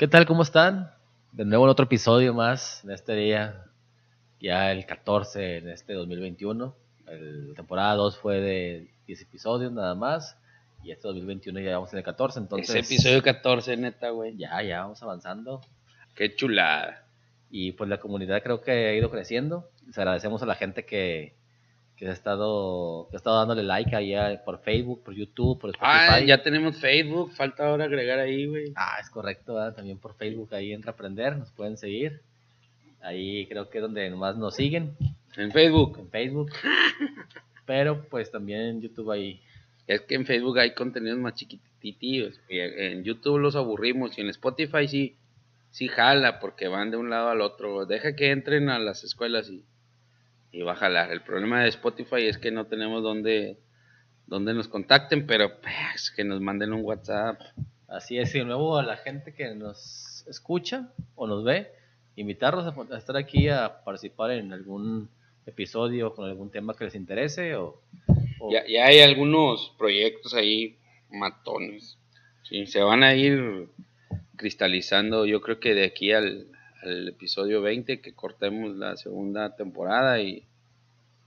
¿Qué tal? ¿Cómo están? De nuevo en otro episodio más en este día, ya el 14 en este 2021. La temporada 2 fue de 10 episodios nada más. Y este 2021 ya vamos en el 14, entonces... Ese episodio 14, neta, güey. Ya, ya vamos avanzando. Qué chulada. Y pues la comunidad creo que ha ido creciendo. Les agradecemos a la gente que, que ha estado que ha estado dándole like ahí por Facebook, por YouTube, por Spotify. Ah, ya tenemos Facebook, falta ahora agregar ahí, güey. Ah, es correcto, también por Facebook ahí en Reaprender, nos pueden seguir. Ahí creo que es donde más nos siguen. En Facebook. En Facebook. Pero pues también en YouTube ahí. Es que en Facebook hay contenidos más chiquititos. En YouTube los aburrimos y en Spotify sí, sí jala porque van de un lado al otro. Deja que entren a las escuelas y y va a jalar. El problema de Spotify es que no tenemos donde, donde nos contacten, pero pues, que nos manden un WhatsApp. Así es, y de nuevo a la gente que nos escucha o nos ve, invitarlos a, estar aquí a participar en algún episodio con algún tema que les interese o, Ya, ya, hay algunos proyectos ahí matones. Sí, se van a ir cristalizando, yo creo que de aquí al, al episodio 20 que cortemos la segunda temporada y,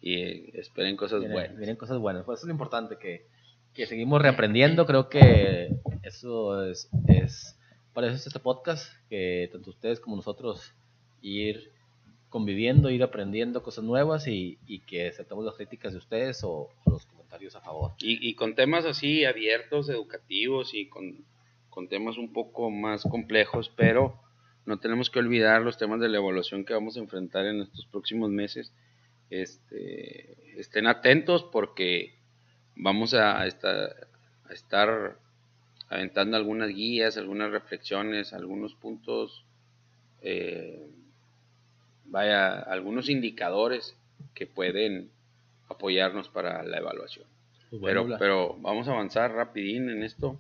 y esperen cosas buenas. Vienen cosas buenas, pues eso es lo importante, que, que seguimos reaprendiendo, creo que eso es, es, para eso es este podcast, que tanto ustedes como nosotros ir conviviendo, ir aprendiendo cosas nuevas y, y que aceptamos las críticas de ustedes o, los comentarios a favor. Y, y, con temas así abiertos, educativos y con, con temas un poco más complejos, pero no tenemos que olvidar los temas de la evaluación que vamos a enfrentar en estos próximos meses. Este, estén atentos porque vamos a estar, a estar aventando algunas guías, algunas reflexiones, algunos puntos, eh, vaya, algunos indicadores que pueden apoyarnos para la evaluación. Pues pero, pero vamos a avanzar rapidín en esto.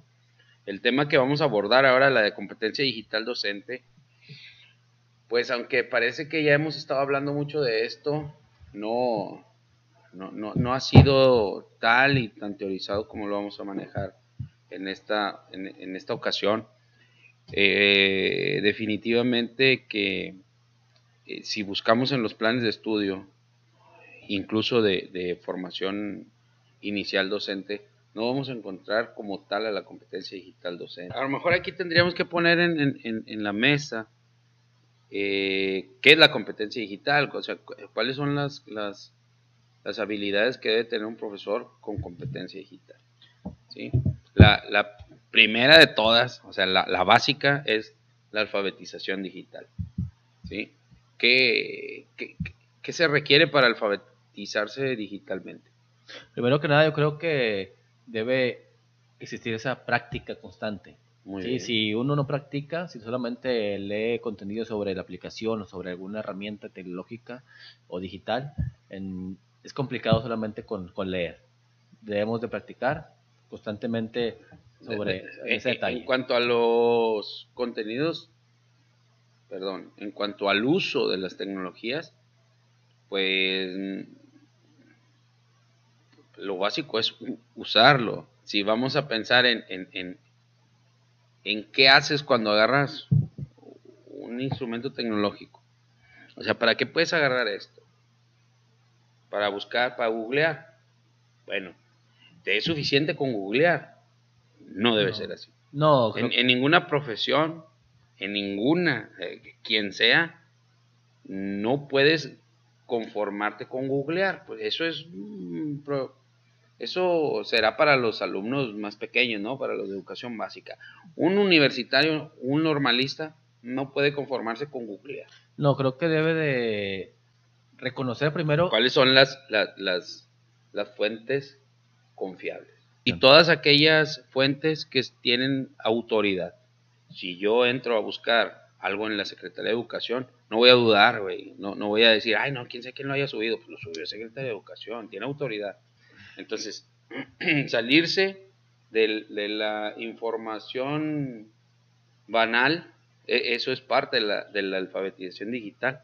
El tema que vamos a abordar ahora, la de competencia digital docente, pues aunque parece que ya hemos estado hablando mucho de esto, no, no, ha sido tal y tan teorizado como lo vamos a manejar en esta, en, esta ocasión. Eh, definitivamente que eh, si buscamos en los planes de estudio, incluso de, formación inicial docente, no vamos a encontrar como tal a la competencia digital docente. A lo mejor aquí tendríamos que poner en la mesa eh, qué es la competencia digital, o sea, cuáles son las, las, las, habilidades que debe tener un profesor con competencia digital. ¿sí? La, la primera de todas, o sea, la, la, básica es la alfabetización digital. ¿sí? ¿Qué, qué, qué se requiere para alfabetizarse digitalmente? Primero que nada, yo creo que debe existir esa práctica constante si uno no practica, si solamente lee contenido sobre la aplicación o sobre alguna herramienta tecnológica o digital, es complicado solamente con, leer. Debemos de practicar constantemente sobre ese detalle. En cuanto a los contenidos, perdón, en cuanto al uso de las tecnologías, pues lo básico es usarlo. Si vamos a pensar en, en qué haces cuando agarras un instrumento tecnológico. O sea, ¿para qué puedes agarrar esto? Para buscar, para googlear. Bueno, ¿te es suficiente con googlear? No debe ser así. No, en, ninguna profesión, en ninguna, eh, quien sea, no puedes conformarte con googlear. Pues eso es eso será para los alumnos más pequeños, ¿no? Para los de educación básica. Un universitario, un normalista, no puede conformarse con Google. No, creo que debe de reconocer primero... ¿Cuáles son las, las, las, fuentes confiables? Y todas aquellas fuentes que tienen autoridad. Si yo entro a buscar algo en la Secretaría de Educación, no voy a dudar, güey. No, no voy a decir, ay, no, quién sabe quién lo haya subido. Pues lo subió el Secretaría de Educación, tiene autoridad. Entonces, salirse de, la información banal, e, eso es parte de la, de la alfabetización digital.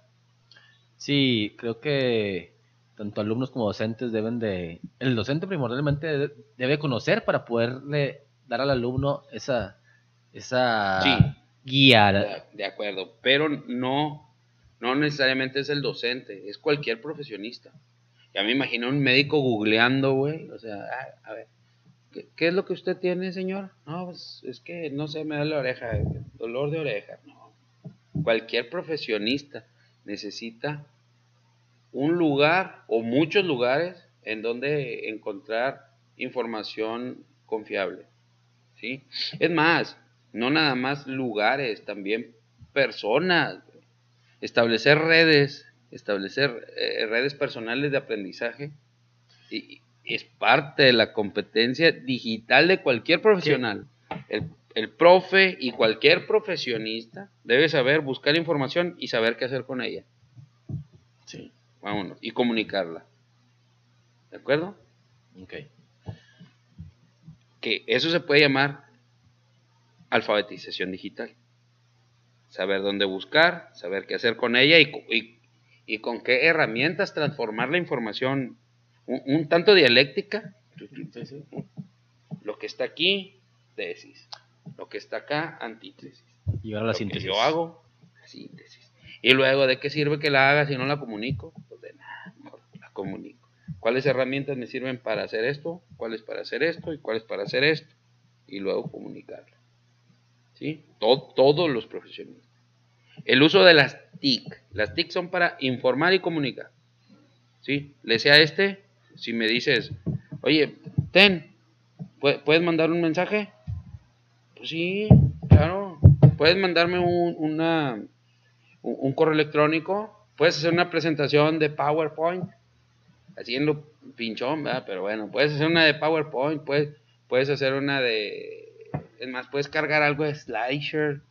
Sí, creo que tanto alumnos como docentes deben de... El docente primordialmente debe, conocer para poderle dar al alumno esa, esa guía. De acuerdo, pero no, no necesariamente es el docente, es cualquier profesionista. Ya me imagino un médico googleando, güey, o sea, a ver, ¿qué, es lo que usted tiene, señor? No, pues es que, no sé, me da la oreja, dolor de oreja. No, cualquier profesionista necesita un lugar o muchos lugares en donde encontrar información confiable. ¿sí? Es más, no nada más lugares, también personas. Establecer redes, establecer eh, redes personales de aprendizaje y, es parte de la competencia digital de cualquier profesional. El, el, profe y cualquier profesionista debe saber buscar información y saber qué hacer con ella. Sí. Vámonos. Y comunicarla. ¿De acuerdo? Ok. Que eso se puede llamar alfabetización digital. Saber dónde buscar, saber qué hacer con ella y, y, con qué herramientas transformar la información un, tanto dialéctica. Lo que está aquí, tesis. Lo que está acá, antítesis. Y ahora la síntesis. yo hago, síntesis. Y luego, ¿de qué sirve que la haga si no la comunico? Pues de nada, la comunico. ¿Cuáles herramientas me sirven para hacer esto? ¿Cuáles para hacer esto? ¿Y cuáles para hacer esto? Y luego comunicarlo. ¿Sí? todos los profesionales. El uso de las TIC. Las TIC son para informar y comunicar. ¿Sí? Le sea este, si me dices, oye, ten, ¿puedes mandar un mensaje? Pues sí, claro. ¿Puedes mandarme un, una, un correo electrónico? ¿Puedes hacer una presentación de PowerPoint? haciendo pinchón, ¿verdad? Pero bueno, puedes hacer una de PowerPoint, puedes, puedes hacer una de... Es más, puedes cargar algo de Slideshare,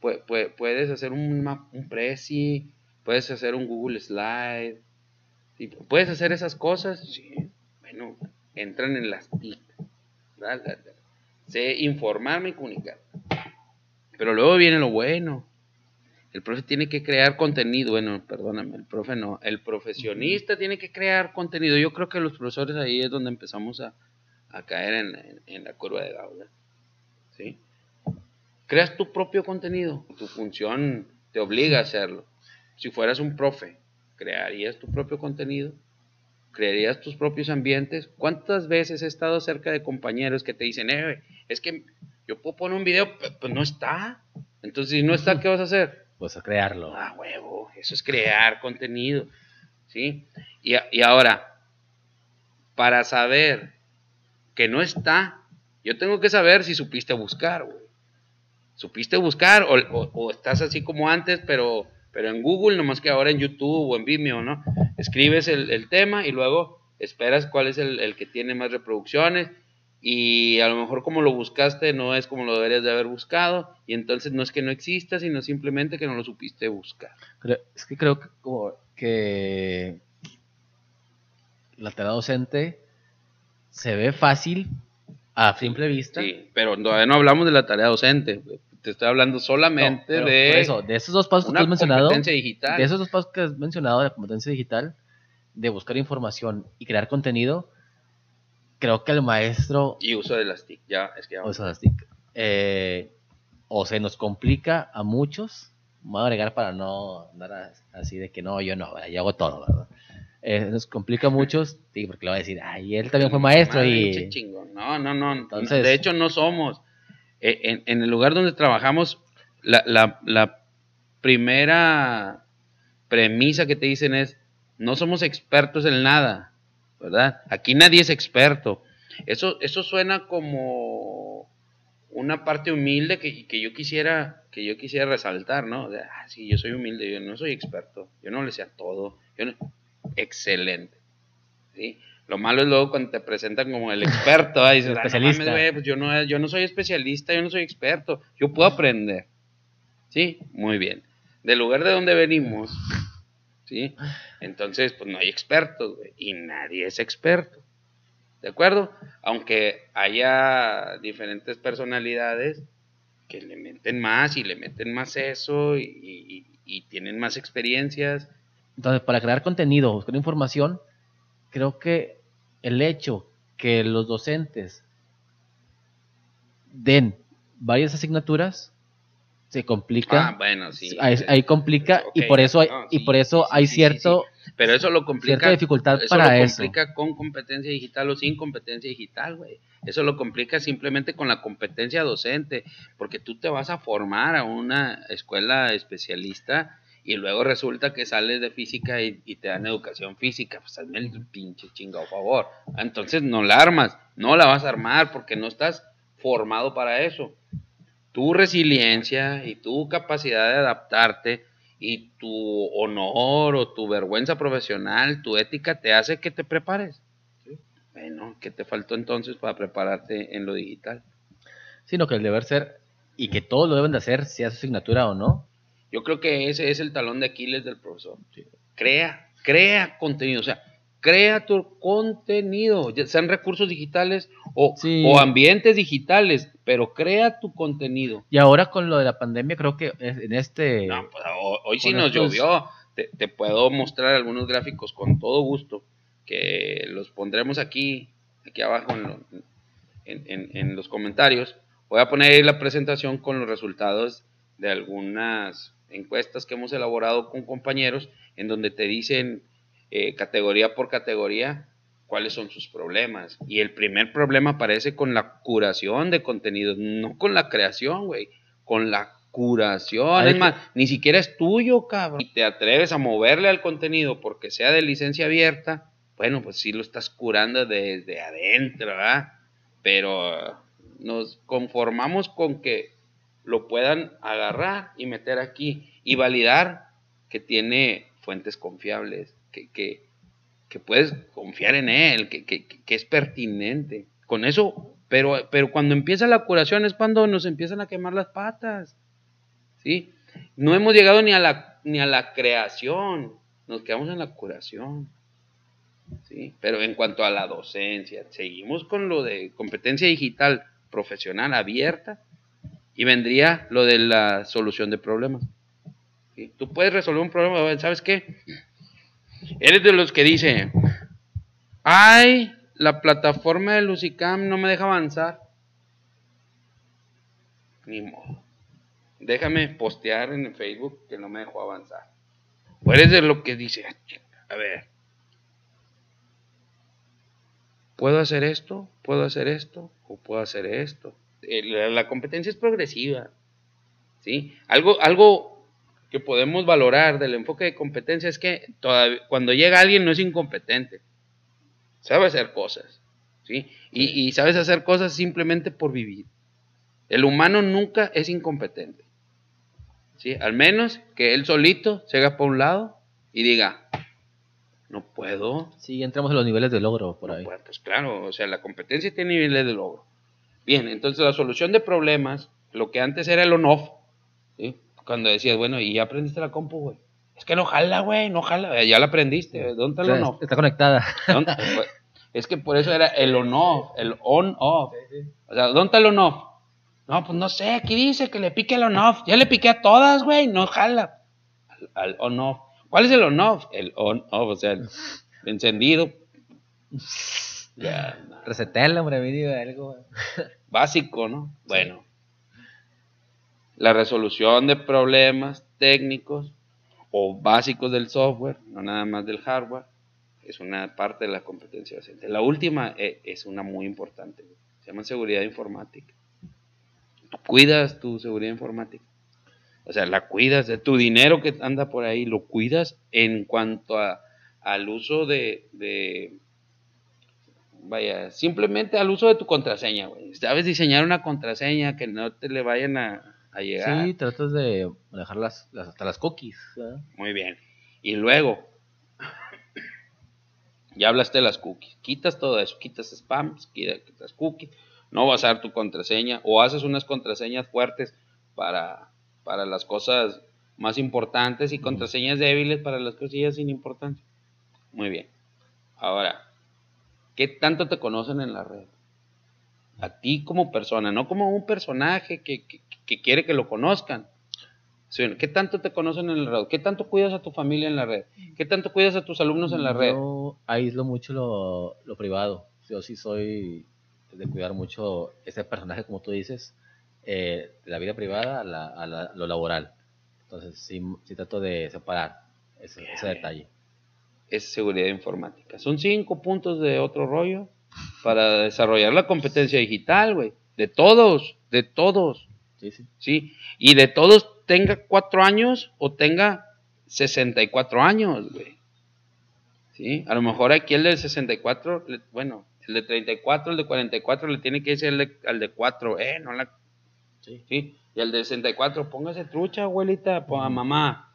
puedes hacer un, un Prezi, puedes hacer un Google Slide, puedes hacer esas cosas, sí, bueno, entran en las TIC, ¿verdad? Sé informarme y comunicar. Pero luego viene lo bueno. El profe tiene que crear contenido. Bueno, perdóname, el profe no. El profesionista tiene que crear contenido. Yo creo que los profesores ahí es donde empezamos a, caer en, la curva de Gauss. ¿Sí? Creas tu propio contenido. Tu función te obliga a hacerlo. Si fueras un profe, crearías tu propio contenido. Crearías tus propios ambientes. ¿Cuántas veces he estado cerca de compañeros que te dicen, eh, es que yo puedo poner un video, pues no está. Entonces, si no está, ¿qué vas a hacer? pues a crearlo. Ah, huevo, eso es crear contenido, ¿sí? Y, ahora, para saber que no está, yo tengo que saber si supiste buscar, güey. ¿Supiste buscar o, estás así como antes, pero, pero en Google, nomás que ahora en YouTube o en Vimeo, ¿no? Escribes el, tema y luego esperas cuál es el, el que tiene más reproducciones y a lo mejor como lo buscaste no es como lo deberías de haber buscado y entonces no es que no exista, sino simplemente que no lo supiste buscar. es que creo que, como que la tarea docente se ve fácil a simple vista. Sí, pero todavía no hablamos de la tarea docente. Te estoy hablando solamente de eso, de esos dos pasos que has mencionado, digital. de esos dos pasos que has mencionado de la competencia digital, de buscar información y crear contenido, creo que el maestro... Y uso de las TIC, ya, es que ya... Uso de las TIC. Eh, o se nos complica a muchos, voy a agregar para no andar así de que no, yo no, yo hago todo, ¿verdad? Eh, nos complica a muchos, sí, porque le va a decir, ay, él también fue maestro y... No, no, no, Entonces, de hecho no somos. Eh, en, el lugar donde trabajamos, la, primera premisa que te dicen es, no somos expertos en nada ¿verdad? Aquí nadie es experto. Eso, eso suena como una parte humilde que, que, yo quisiera que yo quisiera resaltar, ¿no? Ah, sí, yo soy humilde, yo no soy experto, yo no le sé a todo, yo excelente, ¿sí? Lo malo es luego cuando te presentan como el experto, ahí dices, ah, especialista. pues yo no, yo no soy especialista, yo no soy experto, yo puedo aprender, ¿sí? Muy bien. Del lugar de donde venimos, ¿sí? Entonces, pues no hay expertos, y nadie es experto, ¿de acuerdo? Aunque haya diferentes personalidades que le meten más y le meten más eso y, tienen más experiencias. Entonces, para crear contenido, buscar información, creo que el hecho que los docentes den varias asignaturas se complica. Ah, bueno, sí. Ahí, complica y por eso hay, y por eso hay cierto pero eso lo complica cierta dificultad eso para lo eso. complica con competencia digital o sin competencia digital, güey. Eso lo complica simplemente con la competencia docente, porque tú te vas a formar a una escuela especialista y luego resulta que sales de física y, te dan educación física, pues hazme el pinche chingado favor. Entonces no la armas, no la vas a armar porque no estás formado para eso. Tu resiliencia y tu capacidad de adaptarte y tu honor o tu vergüenza profesional, tu ética te hace que te prepares. Bueno, ¿qué te faltó entonces para prepararte en lo digital? Sino que el deber ser y que todos lo deben de hacer, sea su asignatura o no, yo creo que ese es el talón de Aquiles del profesor. Crea, crea contenido, o sea, crea tu contenido, sean recursos digitales o, o, ambientes digitales, pero crea tu contenido. Y ahora con lo de la pandemia, creo que en este... No, pues hoy, sí nos llovió. Te, puedo mostrar algunos gráficos con todo gusto, que los pondremos aquí, aquí abajo en, en, en los comentarios. Voy a poner ahí la presentación con los resultados de algunas encuestas que hemos elaborado con compañeros en donde te dicen eh, categoría por categoría cuáles son sus problemas. Y el primer problema aparece con la curación de contenidos, no con la creación, güey, con la curación. Es más, ni siquiera es tuyo, cabrón. Y te atreves a moverle al contenido porque sea de licencia abierta, bueno, pues sí lo estás curando desde adentro, ¿verdad? Pero nos conformamos con que lo puedan agarrar y meter aquí y validar que tiene fuentes confiables, que, que, puedes confiar en él, que, que, es pertinente. Con eso, pero, pero cuando empieza la curación es cuando nos empiezan a quemar las patas. ¿sí? No hemos llegado ni a la, ni a la creación, nos quedamos en la curación. ¿sí? Pero en cuanto a la docencia, seguimos con lo de competencia digital profesional abierta y vendría lo de la solución de problemas. Tú puedes resolver un problema, ¿sabes qué? Eres de los que dice, ay, la plataforma de Lucicam no me deja avanzar. Ni modo. Déjame postear en el Facebook que no me dejó avanzar. O eres de los que dice, ah, a ver, ¿puedo hacer esto? ¿Puedo hacer esto? ¿O puedo hacer esto? La competencia es progresiva. ¿sí? Algo, algo que podemos valorar del enfoque de competencia es que cuando llega alguien no es incompetente. Sabe hacer cosas. ¿sí? Y, y sabes hacer cosas simplemente por vivir. El humano nunca es incompetente. ¿sí? Al menos que él solito se haga por un lado y diga, no puedo. Sí, entramos en los niveles de logro por ahí. pues claro, o sea, la competencia tiene niveles de logro. Bien, entonces la solución de problemas, lo que antes era el on-off, cuando decías, bueno, y ya aprendiste la compu, güey. Es que no jala, güey, no jala. Ya la aprendiste. ¿Dónde está el on-off? Está conectada. Pues, es que por eso era el on-off, el on-off. O sea, ¿dónde está el on-off? No, pues no sé, aquí dice que le pique el on-off. Ya le piqué a todas, güey, no jala. Al, on-off. ¿Cuál es el on-off? El on-off, o sea, el encendido. Ya, Resetela, hombre, algo. Básico, ¿no? Bueno. La resolución de problemas técnicos o básicos del software, no nada más del hardware, es una parte de la competencia docente. La última eh, es una muy importante, se llama seguridad informática. Tú cuidas tu seguridad informática. O sea, la cuidas, de tu dinero que anda por ahí, lo cuidas en cuanto a, al uso de vaya, simplemente al uso de tu contraseña, güey. Sabes diseñar una contraseña que no te le vayan a, llegar. Sí, tratas de dejar las, hasta las cookies. Muy bien. Y luego, ya hablaste de las cookies. Quitas todo eso, quitas spam, quitas cookies. No vas a dar tu contraseña o haces unas contraseñas fuertes para, para las cosas más importantes y contraseñas débiles para las cosillas sin importancia. Muy bien. Ahora, ¿Qué tanto te conocen en la red? A ti como persona, no como un personaje que, quiere que lo conozcan. ¿Qué tanto te conocen en la red? ¿Qué tanto cuidas a tu familia en la red? ¿Qué tanto cuidas a tus alumnos en la red? Yo aíslo mucho lo, privado. Yo sí soy de cuidar mucho ese personaje, como tú dices. eh, de la vida privada a, lo laboral. Entonces, sí, trato de separar ese, detalle. Es seguridad informática. Son cinco puntos de otro rollo para desarrollar la competencia digital, güey. De todos, de todos. Sí, sí. Sí, y de todos tenga cuatro años o tenga 64 años, güey. Sí, a lo mejor aquí el de 64, bueno, el de 34, el de 44 le tiene que decir al de, 4, eh, no la... Sí. sí. Y el de 64, póngase trucha, abuelita, ponga mamá.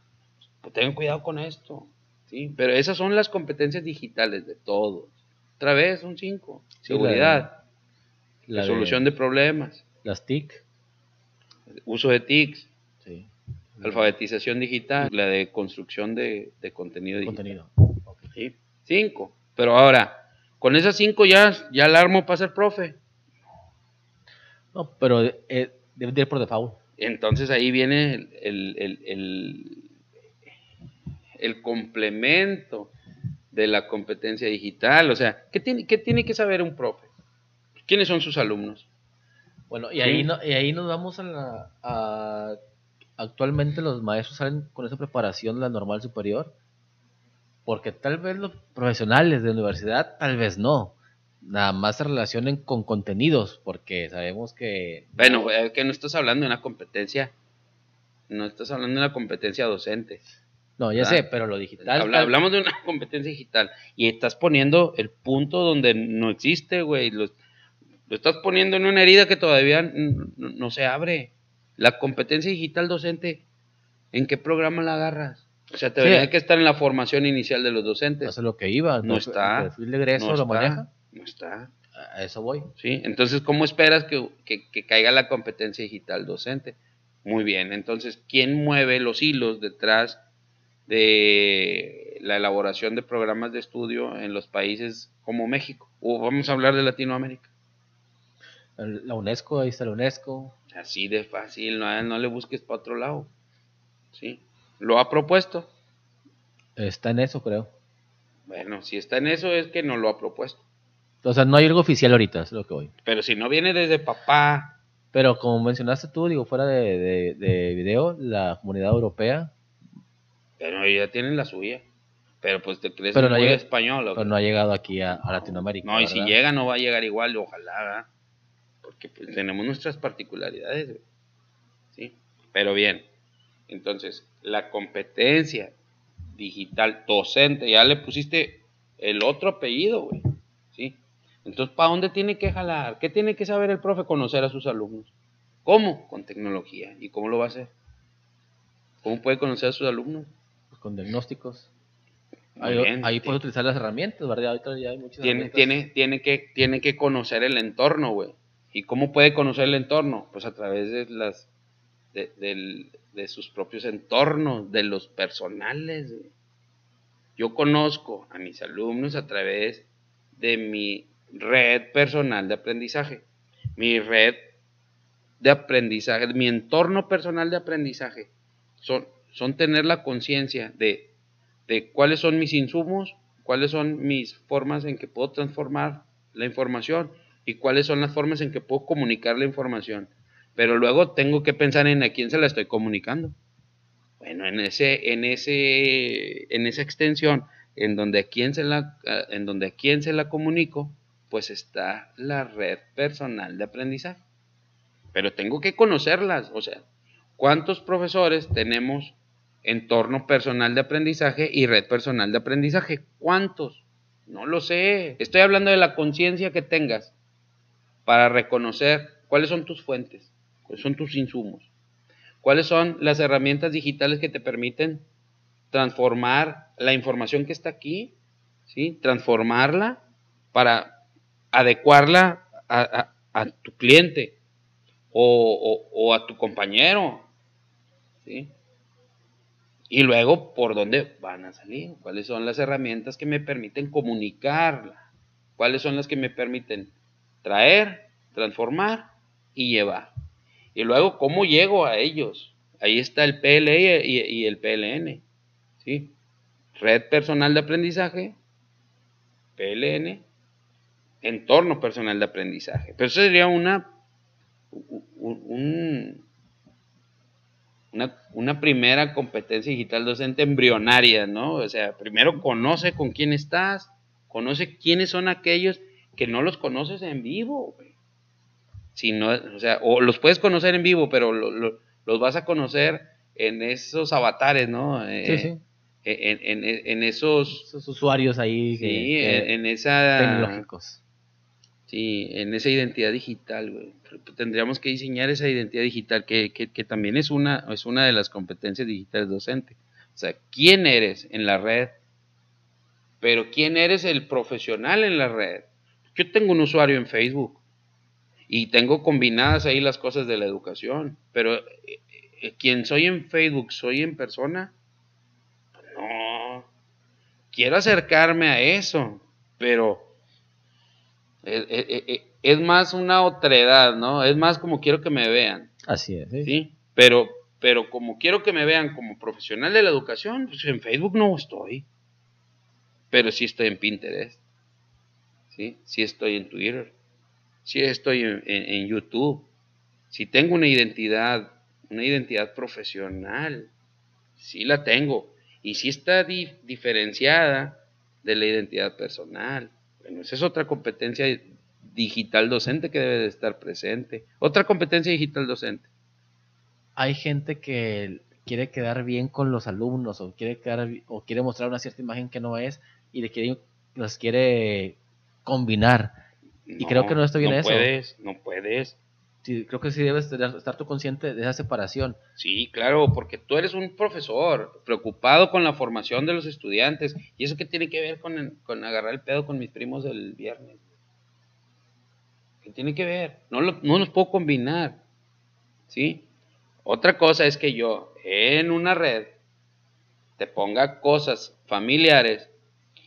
Pues tengan cuidado con esto. Sí, pero esas son las competencias digitales de todos. Otra vez, un 5. Seguridad. La, solución de, problemas. Las TIC. Uso de TICs. Sí. Alfabetización digital. La de construcción de, contenido digital. Contenido. Cinco. Pero ahora, con esas cinco ya, ya el armo para ser profe. No, pero eh, debe ir por default. Entonces ahí viene el, el, complemento de la competencia digital. O sea, ¿qué tiene, qué tiene que saber un profe? ¿Quiénes son sus alumnos? Bueno, y ahí, no, y ahí nos vamos a la... actualmente los maestros salen con esa preparación de la normal superior porque tal vez los profesionales de universidad, tal vez no. Nada más se relacionen con contenidos, porque sabemos que... Bueno, es que no estás hablando de una competencia, no estás hablando de una competencia docente. No, ya sé, pero lo digital... hablamos de una competencia digital y estás poniendo el punto donde no existe, güey. Lo, estás poniendo en una herida que todavía no se abre. La competencia digital docente, ¿en qué programa la agarras? O sea, tendría que estar en la formación inicial de los docentes. Eso es lo que iba. No está. El perfil de egreso lo maneja. No está. A eso voy. Sí, entonces, ¿cómo esperas que, que, caiga la competencia digital docente? Muy bien, entonces, ¿quién mueve los hilos detrás de la elaboración de programas de estudio en los países como México? O vamos a hablar de Latinoamérica. La UNESCO, ahí está la UNESCO. Así de fácil, no, no le busques para otro lado. ¿Sí? ¿Lo ha propuesto? Está en eso, creo. Bueno, si está en eso es que no lo ha propuesto. O sea, no hay algo oficial ahorita, es lo que voy. Pero si no viene desde papá. Pero como mencionaste tú, digo, fuera de, de, video, la comunidad europea. Pero ya tienen la suya. Pero pues te crees pero no llega, español. Pero no ha llegado aquí a, Latinoamérica. No, y si llega no va a llegar igual, ojalá. Porque pues, tenemos nuestras particularidades. ¿sí? Pero bien, entonces, la competencia digital docente, ya le pusiste el otro apellido, güey. ¿Sí? Entonces, ¿para dónde tiene que jalar? ¿Qué tiene que saber el profe? Conocer a sus alumnos. ¿Cómo? Con tecnología. ¿Y cómo lo va a hacer? ¿Cómo puede conocer a sus alumnos? Con diagnósticos. Ahí, puede utilizar las herramientas, ¿verdad? Ahorita ya hay muchas tiene, Tiene, tiene, que, tiene que conocer el entorno, güey. ¿Y cómo puede conocer el entorno? Pues a través de las del, de sus propios entornos, de los personales. Yo conozco a mis alumnos a través de mi red personal de aprendizaje, mi red de aprendizaje, mi entorno personal de aprendizaje. Son, son tener la conciencia de, de cuáles son mis insumos, cuáles son mis formas en que puedo transformar la información y cuáles son las formas en que puedo comunicar la información pero luego tengo que pensar en a quién se la estoy comunicando. Bueno, en ese, en ese, en esa extensión, en donde a quién se la, en donde a quién se la comunico, pues está la red personal de aprendizaje. Pero tengo que conocerlas, o sea, ¿cuántos profesores tenemos entorno personal de aprendizaje y red personal de aprendizaje? ¿Cuántos? No lo sé. Estoy hablando de la conciencia que tengas para reconocer cuáles son tus fuentes, ¿Cuáles son tus insumos? ¿Cuáles son las herramientas digitales que te permiten transformar la información que está aquí? ¿sí? Transformarla para adecuarla a, tu cliente o, a tu compañero. ¿sí? Y luego, ¿por dónde van a salir? ¿Cuáles son las herramientas que me permiten comunicarla? ¿Cuáles son las que me permiten traer, transformar y llevar? Y luego, ¿cómo llego a ellos? Ahí está el PLE y, el PLN. ¿sí? Red personal de aprendizaje, PLN, entorno personal de aprendizaje. Pero eso sería una, un, una, una, primera competencia digital docente embrionaria, ¿no? O sea, primero conoce con quién estás, conoce quiénes son aquellos que no los conoces en vivo, Si no, o sea, o los puedes conocer en vivo, pero los vas a conocer en esos avatares, ¿no? Sí, eh, sí. En, en, en, esos, usuarios ahí. Sí, en, esa. Tecnológicos. Sí, en esa identidad digital, güey. Tendríamos que diseñar esa identidad digital, que, que, que, también es una, es una de las competencias digitales docente. O sea, ¿quién eres en la red? Pero ¿quién eres el profesional en la red? Yo tengo un usuario en Facebook y tengo combinadas ahí las cosas de la educación, pero eh, eh, ¿quién soy en Facebook, soy en persona. No, quiero acercarme a eso, pero es, más una otredad, ¿no? Es más como quiero que me vean. Así es. Sí, Pero, pero como quiero que me vean como profesional de la educación, pues en Facebook no estoy. Pero sí estoy en Pinterest. Sí, sí estoy en Twitter. Sí estoy en, YouTube. Si tengo una identidad, una identidad profesional, sí la tengo. Y sí está diferenciada de la identidad personal. Bueno, esa es otra competencia digital docente que debe de estar presente. Otra competencia digital docente. Hay gente que quiere quedar bien con los alumnos o quiere quedar, o quiere mostrar una cierta imagen que no es y quiere, los quiere combinar. y creo que no está bien no eso. No puedes, no puedes creo que sí debes estar tú consciente de esa separación. Sí, claro, porque tú eres un profesor preocupado con la formación de los estudiantes. ¿Y eso qué tiene que ver con, con agarrar el pedo con mis primos del viernes? ¿Qué tiene que ver? No, no los puedo combinar. ¿Sí? Otra cosa es que yo en una red te ponga cosas familiares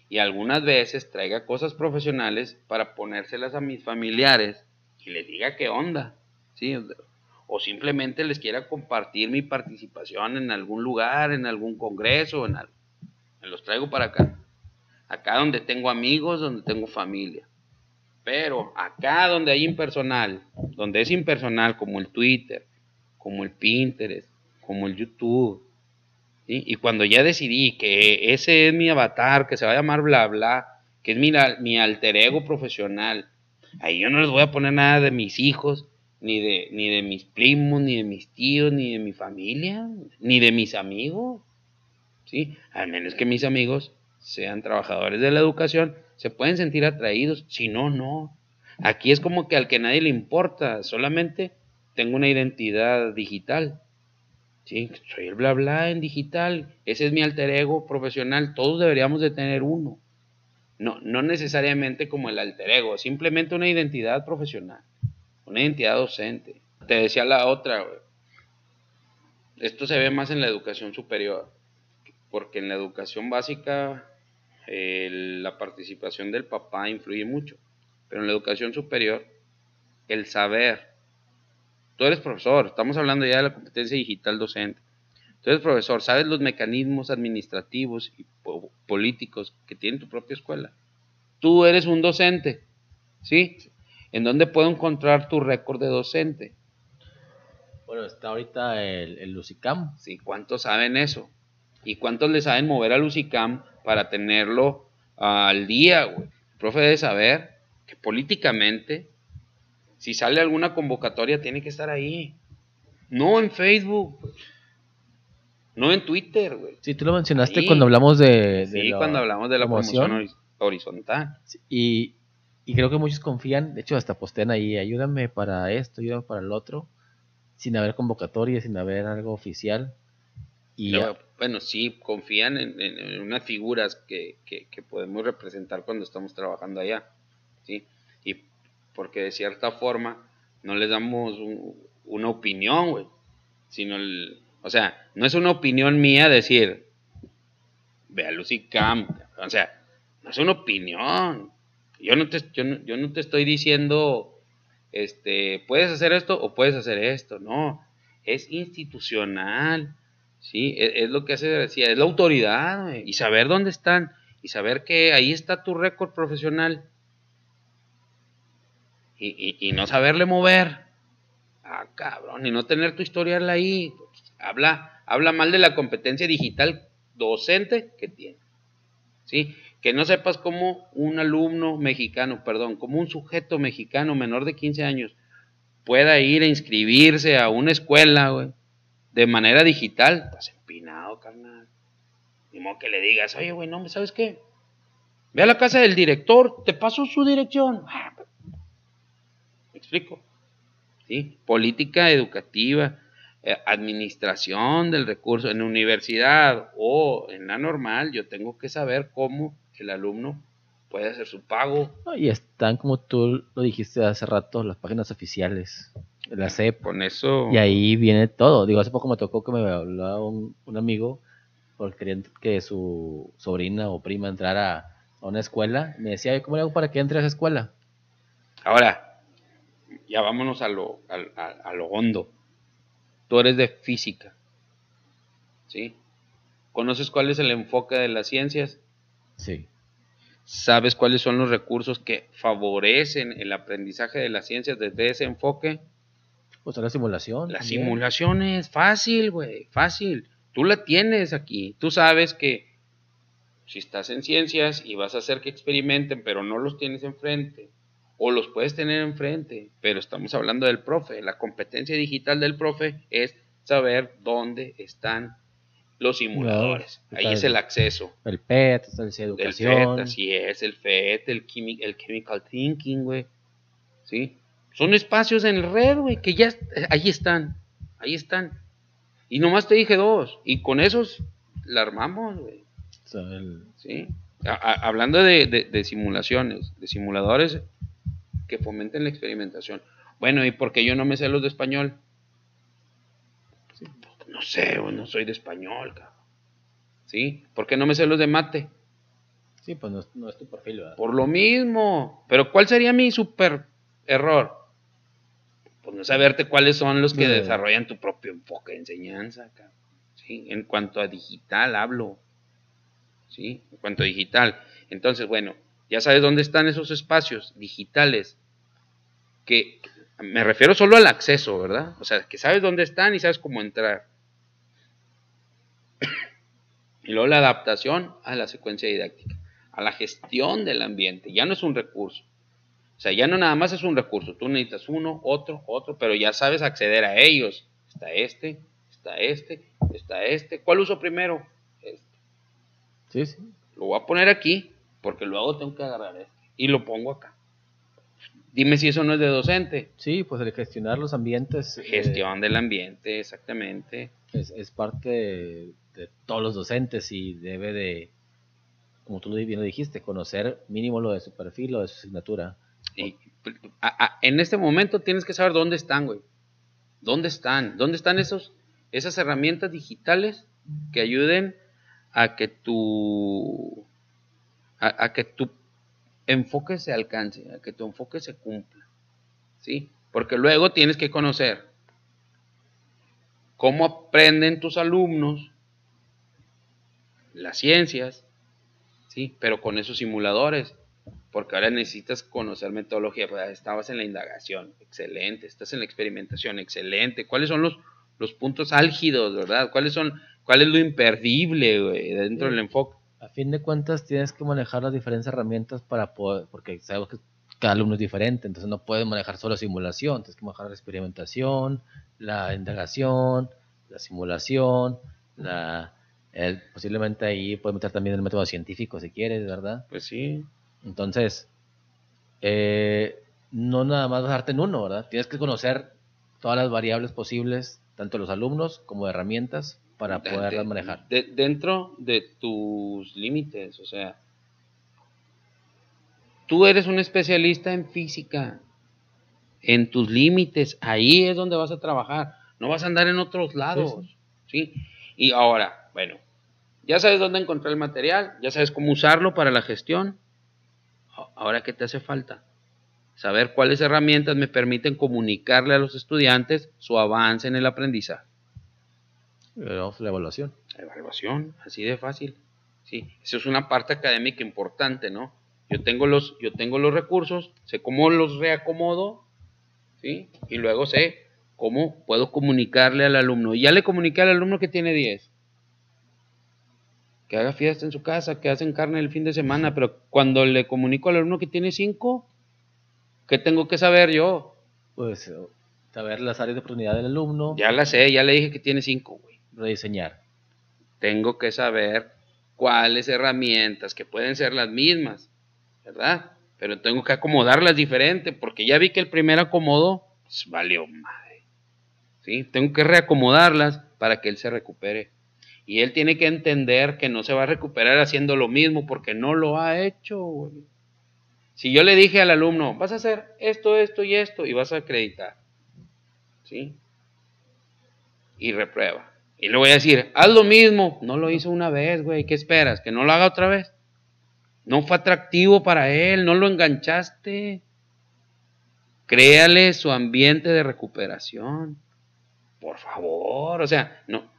y algunas veces traiga cosas profesionales para ponérselas a mis familiares y les diga qué onda. O simplemente les quiera compartir mi participación en algún lugar, en algún congreso, en algo. Me los traigo para acá. Acá donde tengo amigos, donde tengo familia. Pero acá donde hay impersonal, donde es impersonal como el Twitter, como el Pinterest, como el YouTube, y cuando ya decidí que ese es mi avatar, que se va a llamar bla bla, que es mi alter ego profesional, ahí yo no les voy a poner nada de mis hijos, ni de, ni de mis primos, ni de mis tíos, ni de mi familia, ni de mis amigos. ¿sí? Al menos que mis amigos sean trabajadores de la educación, se pueden sentir atraídos, si no, no. Aquí es como que al que nadie le importa, solamente tengo una identidad digital. ¿sí? Soy el bla bla en digital, ese es mi alter ego profesional, todos deberíamos de tener uno. No, no necesariamente como el alter ego, simplemente una identidad profesional una identidad docente. Te decía la otra, Esto se ve más en la educación superior, porque en la educación básica la participación del papá influye mucho, pero en la educación superior el saber. Tú eres profesor, estamos hablando ya de la competencia digital docente. Tú eres profesor, sabes los mecanismos administrativos y políticos que tiene tu propia escuela. Tú eres un docente, ¿sí? ¿En dónde puedo encontrar tu récord de docente? Bueno, está ahorita el, el Lucicam. Sí, ¿cuántos saben eso? ¿Y cuántos le saben mover al Lucicam para tenerlo al día, güey? El profe debe saber que políticamente, si sale alguna convocatoria, tiene que estar ahí. No en Facebook, no en Twitter, güey. Sí, tú lo mencionaste cuando hablamos de, sí, cuando hablamos de la promoción, horizontal. Y, y creo que muchos confían, de hecho hasta postean ahí, ayúdame para esto, ayúdame para el otro, sin haber convocatoria, sin haber algo oficial. Y bueno, sí, confían en, unas figuras que, podemos representar cuando estamos trabajando allá, ¿sí? Y porque de cierta forma no les damos una opinión, güey, sino, el, o sea, no es una opinión mía decir, ve a Lucy Camp, o sea, no es una opinión, yo no te, yo no, te estoy diciendo, este, puedes hacer esto o puedes hacer esto, no, es institucional, ¿sí? Es, lo que hace, decía, es la autoridad, y saber dónde están, y saber que ahí está tu récord profesional, y, y, no saberle mover, Ah, cabrón, y no tener tu historial ahí. Habla, habla mal de la competencia digital docente que tiene. ¿Sí? Que no sepas cómo un alumno mexicano, perdón, como un sujeto mexicano menor de 15 años pueda ir a inscribirse a una escuela, güey, de manera digital. Estás empinado, carnal. Ni modo que le digas, oye, güey, no, ¿sabes qué? Ve a la casa del director, te paso su dirección. Ah, ¿Me explico? ¿Sí? Política educativa, eh, administración del recurso en universidad o en la normal, yo tengo que saber cómo el alumno puede hacer su pago. y están, como tú lo dijiste hace rato, las páginas oficiales de la CEP. Con eso. Y ahí viene todo. Digo, hace poco me tocó que me hablaba un, un amigo porque quería que su sobrina o prima entrara a una escuela, me decía, ¿cómo le hago para que entre a esa escuela? Ahora, ya vámonos a lo, a, lo hondo. Tú eres de física, ¿sí? ¿Conoces cuál es el enfoque de las ciencias? Sí. ¿Sabes cuáles son los recursos que favorecen el aprendizaje de las ciencias desde ese enfoque? Pues la simulación. La simulación es fácil, güey, fácil. Tú la tienes aquí. Tú sabes que si estás en ciencias y vas a hacer que experimenten, pero no los tienes enfrente, o los puedes tener enfrente, pero estamos hablando del profe. La competencia digital del profe es saber dónde están los simuladores. Ahí es el acceso. El PET, el educación. El PET, así es, el FET, el, el chemical thinking, güey. ¿Sí? Son espacios en red, güey, que ya ahí están. Ahí están. Y nomás te dije dos. Y con esos la armamos, güey. ¿Sí? hablando de, simulaciones, de simuladores que fomenten la experimentación. Bueno, ¿y por qué yo no me sé los de español? No sé, no soy de español, cabrón. ¿Sí? ¿Por qué no me sé los de mate? Sí, pues no, es tu perfil, Por lo mismo. Pero ¿cuál sería mi super error? Pues no saberte cuáles son los que desarrollan tu propio enfoque de enseñanza, cabrón. ¿Sí? En cuanto a digital hablo. ¿sí? En cuanto a digital. Entonces, bueno, ya sabes dónde están esos espacios digitales que me refiero solo al acceso, ¿verdad? O sea, que sabes dónde están y sabes cómo entrar. Y luego la adaptación a la secuencia didáctica, a la gestión del ambiente. Ya no es un recurso. O sea, ya no nada más es un recurso. Tú necesitas uno, otro, otro, pero ya sabes acceder a ellos. Está este, está este, está este. ¿Cuál uso primero? Lo voy a poner aquí, porque luego tengo que agarrar este. Y lo pongo acá. Dime si eso no es de docente. Sí, pues el gestionar los ambientes. Eh, Gestión del ambiente, exactamente. Es, parte de, todos los docentes y debe de, como tú bien lo dijiste, conocer mínimo lo de su perfil o de su asignatura. Y, en este momento tienes que saber dónde están, güey. ¿Dónde están? ¿Dónde están esos, esas herramientas digitales que ayuden a que tu, a, que tu enfoque se alcance, a que tu enfoque se cumpla. ¿Sí? Porque luego tienes que conocer cómo aprenden tus alumnos las ciencias, ¿sí? Pero con esos simuladores, porque ahora necesitas conocer metodología, pues estabas en la indagación, excelente, estás en la experimentación, excelente. ¿Cuáles son los, los puntos álgidos, verdad? ¿Cuáles son ¿Cuál es lo imperdible, güey, dentro del enfoque? A fin de cuentas, tienes que manejar las diferentes herramientas para poder, porque sabemos que cada alumno es diferente, entonces no puedes manejar solo simulación, tienes que manejar la experimentación, la indagación, la simulación, la, posiblemente ahí puedes meter también el método científico si quieres, ¿verdad? Pues sí. Entonces, eh, no nada más basarte en uno, ¿verdad? Tienes que conocer todas las variables posibles, tanto los alumnos como herramientas, para poderlas manejar. dentro de tus límites, o sea, tú eres un especialista en física, en tus límites, ahí es donde vas a trabajar, no vas a andar en otros lados, ¿sí? Y ahora, bueno, ya sabes dónde encontrar el material, ya sabes cómo usarlo para la gestión, ahora qué te hace falta? Saber cuáles herramientas me permiten comunicarle a los estudiantes su avance en el aprendizaje la evaluación. La evaluación, así de fácil. Sí, eso es una parte académica importante, ¿no? Yo tengo los, yo tengo los recursos, sé cómo los reacomodo, ¿sí? Y luego sé ¿Cómo puedo comunicarle al alumno? Ya le comuniqué al alumno que tiene 10. Que haga fiesta en su casa, que hacen carne el fin de semana, pero cuando le comunico al alumno que tiene 5, ¿qué tengo que saber yo? Pues saber las áreas de oportunidad del alumno. Ya la sé, ya le dije que tiene 5, güey. Rediseñar. Tengo que saber cuáles herramientas, que pueden ser las mismas, ¿verdad? Pero tengo que acomodarlas diferente, porque ya vi que el primer acomodo pues, valió madre. ¿Sí? Tengo que reacomodarlas para que él se recupere. Y él tiene que entender que no se va a recuperar haciendo lo mismo porque no lo ha hecho. Si yo le dije al alumno, vas a hacer esto, esto y esto y vas a acreditar. ¿Sí? Y reprueba. Y le voy a decir, haz lo mismo. No lo hizo una vez, güey. ¿Qué esperas? ¿Que no lo haga otra vez? No fue atractivo para él, no lo enganchaste. Créale su ambiente de recuperación. Por favor, o sea, no.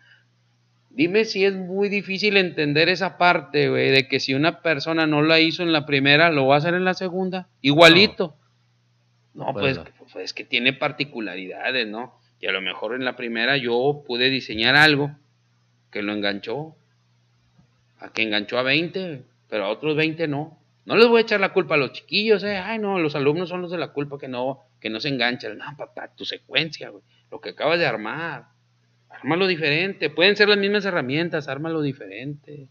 Dime si es muy difícil entender esa parte, güey, de que si una persona no la hizo en la primera, lo va a hacer en la segunda. Igualito. No, pues, pues, es que tiene particularidades, ¿no? Y a lo mejor en la primera yo pude diseñar algo que lo enganchó. A que enganchó a 20, pero a otros 20 no. No les voy a echar la culpa a los chiquillos, eh. Ay, no, los alumnos son los de la culpa que no, que no se enganchan. No, papá, tu secuencia, güey. Lo que acabas de armar. Ármalo diferente. Pueden ser las mismas herramientas, ármalo diferente.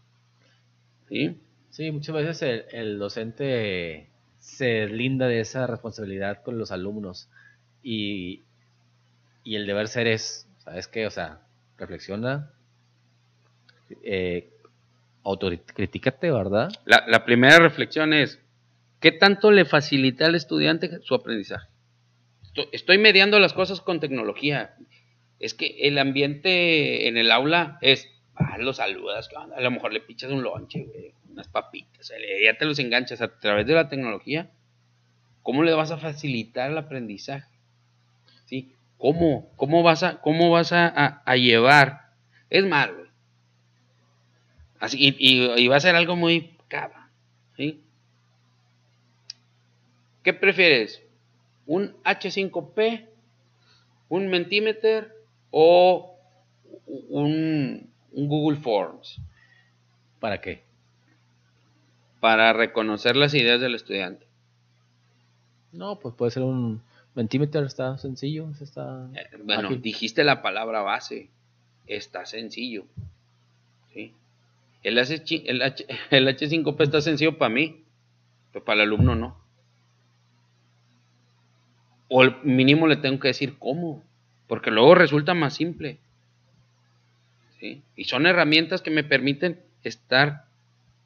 ¿Sí? Sí, muchas veces el, el docente se linda de esa responsabilidad con los alumnos. Y, y el deber ser es, ¿sabes qué? O sea, reflexiona, eh, autocritícate, ¿verdad? La, primera reflexión es, ¿qué tanto le facilita al estudiante su aprendizaje? Estoy, mediando las cosas con tecnología. Es que el ambiente en el aula es, ah, los saludas, a lo mejor le pichas un lonche, unas papitas, ya te los enganchas a través de la tecnología. ¿Cómo le vas a facilitar el aprendizaje? ¿Sí? ¿Cómo? ¿Cómo vas a, cómo vas a, llevar? Es malo Así, y, va a ser algo muy cava. ¿sí? ¿Qué prefieres? ¿Un H5P? ¿Un Mentimeter? ¿O un, un Google Forms? ¿Para qué? Para reconocer las ideas del estudiante. No, pues puede ser un Mentimeter, está sencillo. Está eh, bueno, dijiste la palabra base. Está sencillo. ¿sí? El, H, el, el H5P está sencillo para mí, pero para el alumno no. O el mínimo le tengo que decir cómo, porque luego resulta más simple. ¿sí? Y son herramientas que me permiten estar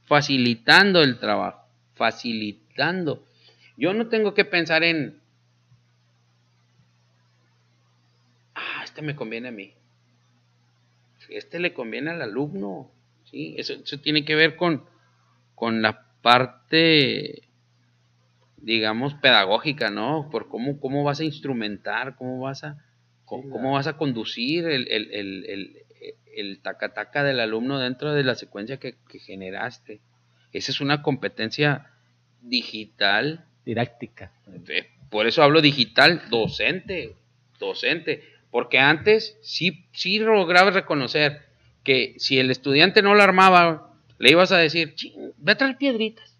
facilitando el trabajo, facilitando. Yo no tengo que pensar en, ah, este me conviene a mí. Este le conviene al alumno. ¿sí? Eso, tiene que ver con, con la parte, digamos, pedagógica, ¿no? Por cómo, cómo vas a instrumentar, cómo vas a, cómo, vas a conducir el, el, el, el taca-taca del alumno dentro de la secuencia que, que, generaste. Esa es una competencia digital. Didáctica. Por eso hablo digital docente, docente. Porque antes sí, sí lograba reconocer que si el estudiante no lo armaba, le ibas a decir, ve a traer piedritas.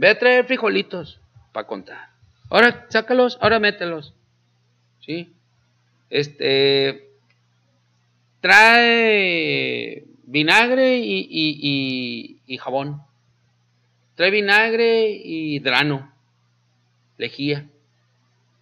Ve a traer frijolitos para contar. Ahora sácalos, ahora mételos. ¿Sí? Este, trae vinagre y, y, jabón. Trae vinagre y drano, lejía.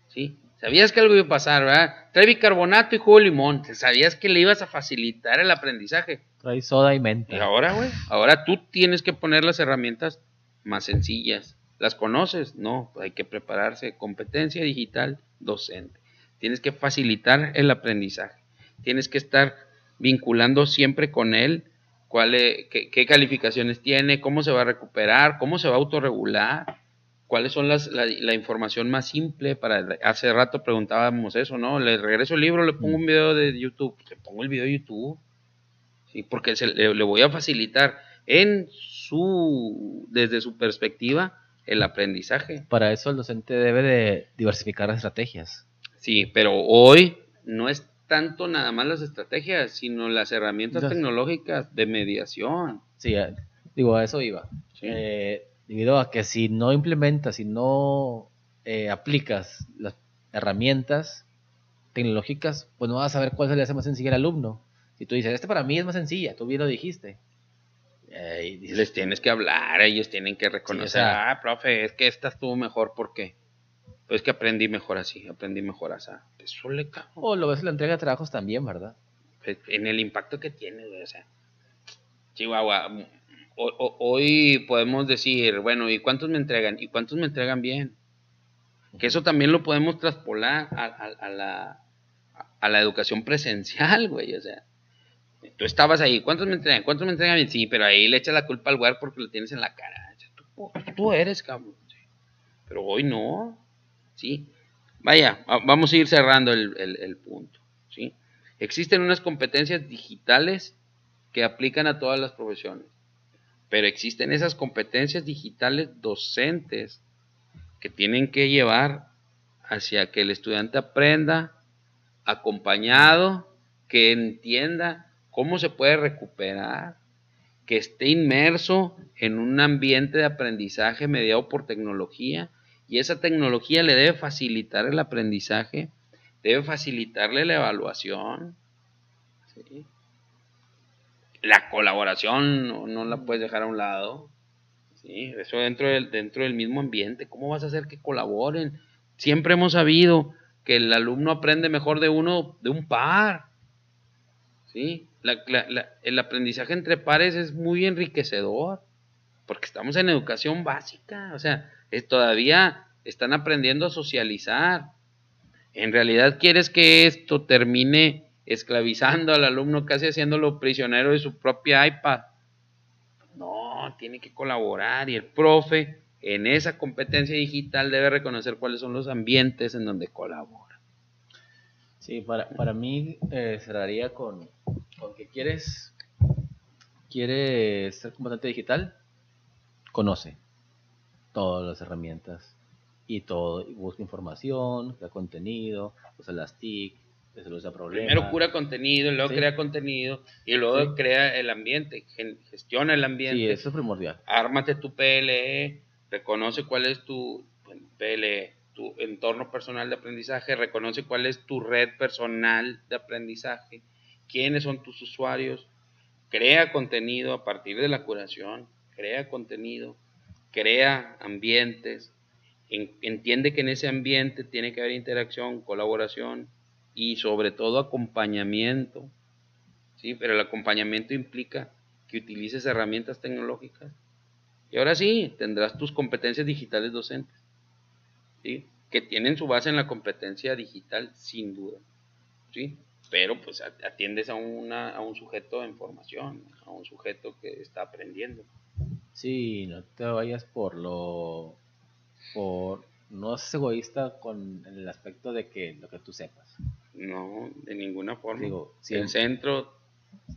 ¿Sí? Sabías que algo iba a pasar, ¿verdad? Trae bicarbonato y jugo de limón. Sabías que le ibas a facilitar el aprendizaje. Trae soda y menta. Y ahora, güey, ahora tú tienes que poner las herramientas más sencillas. ¿Las conoces? No, hay que prepararse. Competencia digital docente. Tienes que facilitar el aprendizaje. Tienes que estar vinculando siempre con él cuál, qué, qué calificaciones tiene, cómo se va a recuperar, cómo se va a autorregular cuáles son las, la, información más simple para hace rato preguntábamos eso no le regreso el libro le pongo un video de YouTube le pongo el video de YouTube sí porque le, voy a facilitar en su desde su perspectiva el aprendizaje. Para eso el docente debe de diversificar las estrategias. Sí, pero hoy no es tanto nada más las estrategias, sino las herramientas tecnológicas de mediación. Sí, eh, digo, a eso iba. Eh, debido a que si no implementas, si no eh, aplicas las herramientas tecnológicas, pues no vas a saber cuál se le hace más sencilla al alumno. Si tú dices, este para mí es más sencilla, tú bien lo dijiste. Les tienes que hablar, ellos tienen que reconocer, ah, profe, es que esta estuvo mejor, ¿por qué? Pues que aprendí mejor así, aprendí mejor así. Eso le cago. O lo ves en la entrega de trabajos también, ¿verdad? Pues, en el impacto que tiene, o sea. Chihuahua, hoy podemos decir, bueno, ¿y cuántos me entregan? ¿Y cuántos me entregan bien? Que eso también lo podemos traspolar a, la, a la educación presencial, güey, o sea. Tú estabas ahí, ¿cuántos me entregan? ¿Cuántos me entregan bien? Sí, pero ahí le echas la culpa al lugar porque lo tienes en la cara. Tú, eres, cabrón. Pero hoy no. ¿sí? Vaya, vamos a ir cerrando el, punto, ¿sí? Existen unas competencias digitales que aplican a todas las profesiones, pero existen esas competencias digitales docentes que tienen que llevar hacia que el estudiante aprenda acompañado, que entienda cómo se puede recuperar, que esté inmerso en un ambiente de aprendizaje mediado por tecnología y esa tecnología le debe facilitar el aprendizaje, debe facilitarle la evaluación. La colaboración no, la puedes dejar a un lado. ¿sí? Eso dentro del, dentro del mismo ambiente. ¿Cómo vas a hacer que colaboren? Siempre hemos sabido que el alumno aprende mejor de uno, de un par. ¿sí? el aprendizaje entre pares es muy enriquecedor, porque estamos en educación básica. O sea, todavía están aprendiendo a socializar. En realidad quieres que esto termine esclavizando al alumno, casi haciéndolo prisionero de su propia iPad. No, tiene que colaborar y el profe en esa competencia digital debe reconocer cuáles son los ambientes en donde colabora. Sí, para, para mí eh, cerraría con, con que quieres, quieres ser combatente digital, conoce todas las herramientas y todo, busca información, crea contenido, usa las TIC, problemas. Primero cura contenido, luego crea contenido y luego crea el ambiente, gestiona el ambiente. Sí, eso es primordial. Ármate tu PLE, reconoce cuál es tu PLE, tu entorno personal de aprendizaje, reconoce cuál es tu red personal de aprendizaje, quiénes son tus usuarios, crea contenido a partir de la curación, crea contenido crea ambientes, entiende que en ese ambiente tiene que haber interacción, colaboración y sobre todo acompañamiento. ¿sí? Pero el acompañamiento implica que utilices herramientas tecnológicas. Y ahora sí, tendrás tus competencias digitales docentes, ¿sí? que tienen su base en la competencia digital sin duda. ¿sí? Pero pues atiendes a, una, a un sujeto en formación, a un sujeto que está aprendiendo. Sí, no te vayas por lo. por. No seas egoísta con el aspecto de que lo que tú sepas. No, de ninguna forma. Digo, si el centro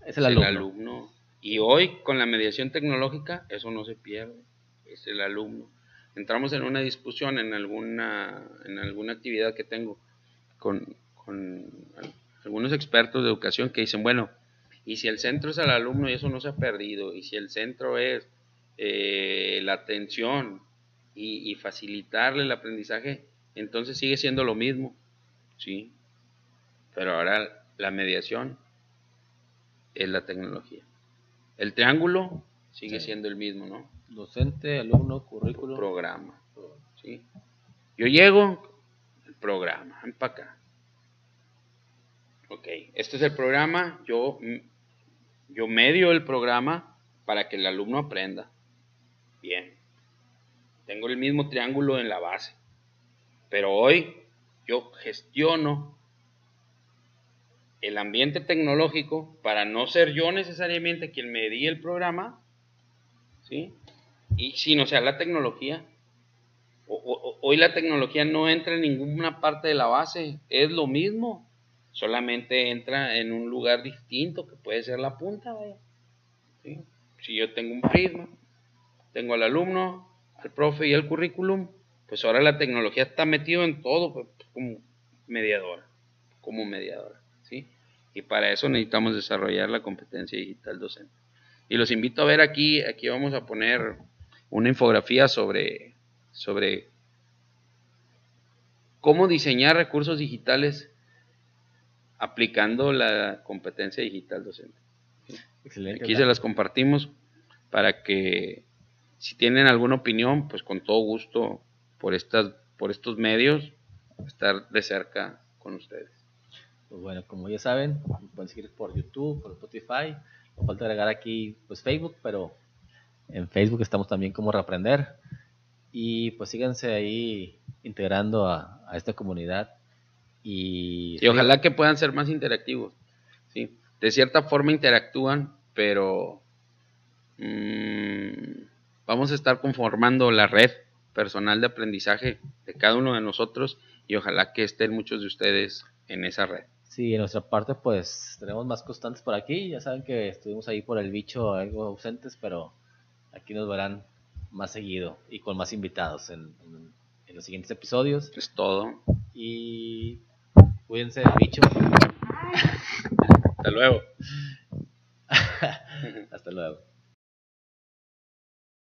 es el, alumno. Y hoy, con la mediación tecnológica, eso no se pierde. Es el alumno. Entramos en una discusión en alguna, en alguna actividad que tengo con, con algunos expertos de educación que dicen, bueno, y si el centro es el alumno y eso no se ha perdido, y si el centro es eh, la atención y, facilitarle el aprendizaje, entonces sigue siendo lo mismo, ¿sí? Pero ahora la mediación es la tecnología. El triángulo sigue siendo el mismo, ¿no? Docente, alumno, currículo. Programa, ¿sí? Yo llego, el programa, ven para acá. Ok, este es el programa, yo, yo medio el programa para que el alumno aprenda. Bien. Tengo el mismo triángulo en la base. Pero hoy yo gestiono el ambiente tecnológico para no ser yo necesariamente quien me el programa, ¿sí? Y sino sea la tecnología. hoy la tecnología no entra en ninguna parte de la base, es lo mismo, solamente entra en un lugar distinto que puede ser la punta, Si yo tengo un prisma, tengo al alumno, el profe y el currículum, pues ahora la tecnología está metido en todo pues, como mediadora, como mediadora, ¿sí? Y para eso necesitamos desarrollar la competencia digital docente. Y los invito a ver aquí, aquí vamos a poner una infografía sobre, sobre cómo diseñar recursos digitales aplicando la competencia digital docente. Aquí se las compartimos para que si tienen alguna opinión, pues con todo gusto por estas por estos medios estar de cerca con ustedes. Pues bueno, como ya saben, pueden seguir por YouTube, por Spotify. No falta agregar aquí pues Facebook, pero en Facebook estamos también como Reaprender. Y pues síganse ahí integrando a, esta comunidad. Y, y ojalá que puedan ser más interactivos. ¿sí? De cierta forma interactúan, pero mmm, vamos a estar conformando la red personal de aprendizaje de cada uno de nosotros y ojalá que estén muchos de ustedes en esa red. Sí, en nuestra parte pues tenemos más constantes por aquí, ya saben que estuvimos ahí por el bicho algo ausentes, pero aquí nos verán más seguido y con más invitados en, los siguientes episodios. Es todo. Y cuídense del bicho. Hasta luego. Hasta luego.